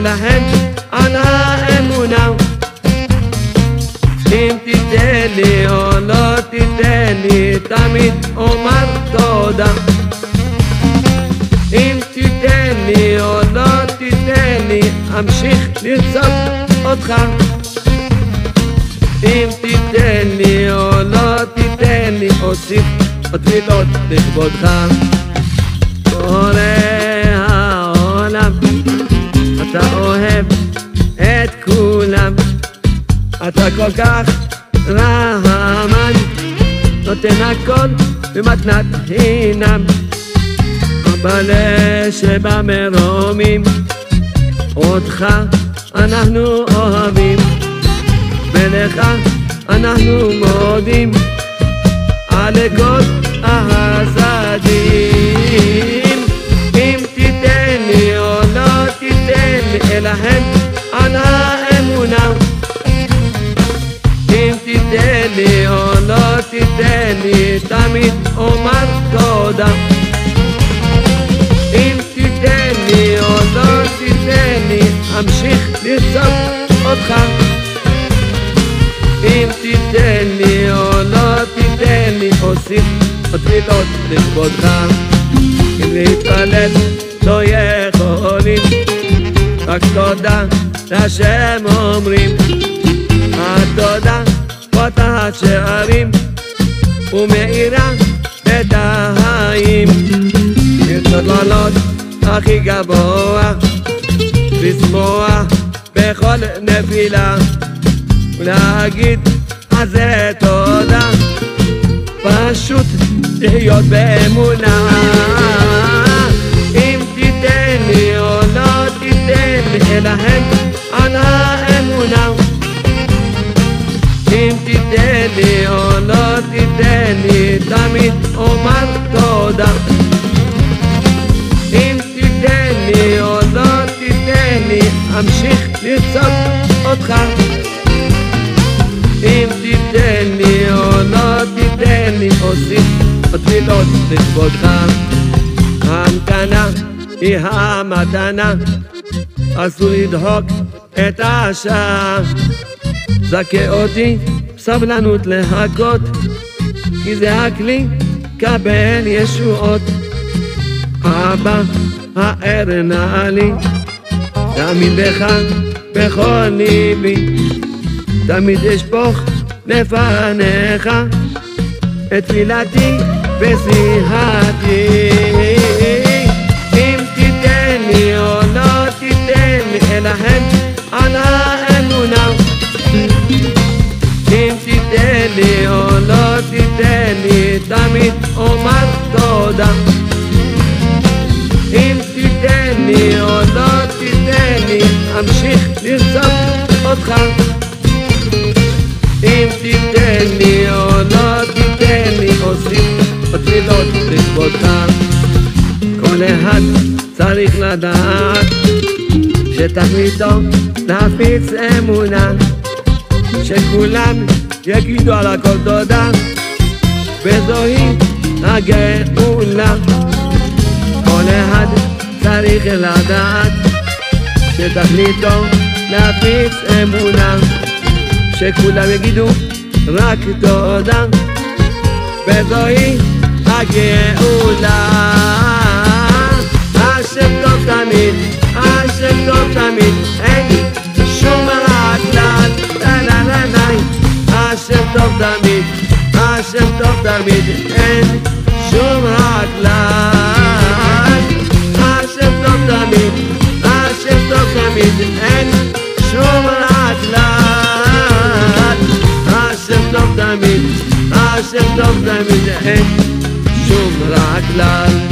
אלהן על האמונה אם תיתן לי או לא תיתן לי תמיד אומר תודה אם תיתן לי או לא תיתן לי אמשיך לרצות אותך אם תיתן לי או לא תיתן לי אוסיף עוד תפילות לכבודך בורא העולם אתה אוהב את כולם. אתה כל כך רהמן נותן הכל במתנת חינם. המלא שבמרומים אותך אנחנו אוהבים. ולך אנחנו מודים. על כל תיתן לי תמיד אומר תודה. אם תיתן לי או לא תיתן לי אמשיך לרצות אותך. אם תיתן לי או לא תיתן לי אוסיף עוד תפילות לכבודך. אם להתפלל לא יכולים רק תודה להשם אומרים. התודה פותחת שערים ומאירה את החיים לרצות לעלות הכי גבוה לשמוח בכל נפילה ולהגיד על זה תודה. פשוט להיות באמונה. אם תיתן לי או לא תיתן לי אלהן על האמונה אם תיתן לי או לא תיתן לי תמיד אומר תודה. אם תיתן לי או לא תיתן לי אמשיך לרצות אותך. אם תיתן לי או לא תיתן לי אוסיף עוד תפילות לכבודך. ההמתנה היא המתנה אסור לדחוק את השעה זכה אותי סבלנות להכות כי זה הכלי קבל ישועות. אבא האר נא לי תאמין בך בכל ליבי. תמיד אשפוך לפניך את תפילתי ושיחתי אם תיתן לי או לא תיתן לי אלהן על תמיד אומר תודה. אם תיתן לי או לא תיתן לי אמשיך לרצות אותך. אם תיתן לי או לא תיתן לי אוסיף עוד תפילות לכבודך. כל אחד צריך לדעת שתכליתו להפיץ אמונה שכולם יגידו על הכל תודה. וזוהי הגאולה כל אחד צריך לדעת שתכליתו להפיץ אמונה שכולם יגידו רק תודה. וזוהי הגאולה. השם טוב תמיד, השם טוב תמיד. אין שום רע כלל, לה לה לה. השם טוב תמיד, השם טוב תמיד. אין שום רע כלל השם טוב תמיד, השם טוב תמיד אין שום רע כלל השם טוב תמיד, השם טוב תמיד אין שום רע כלל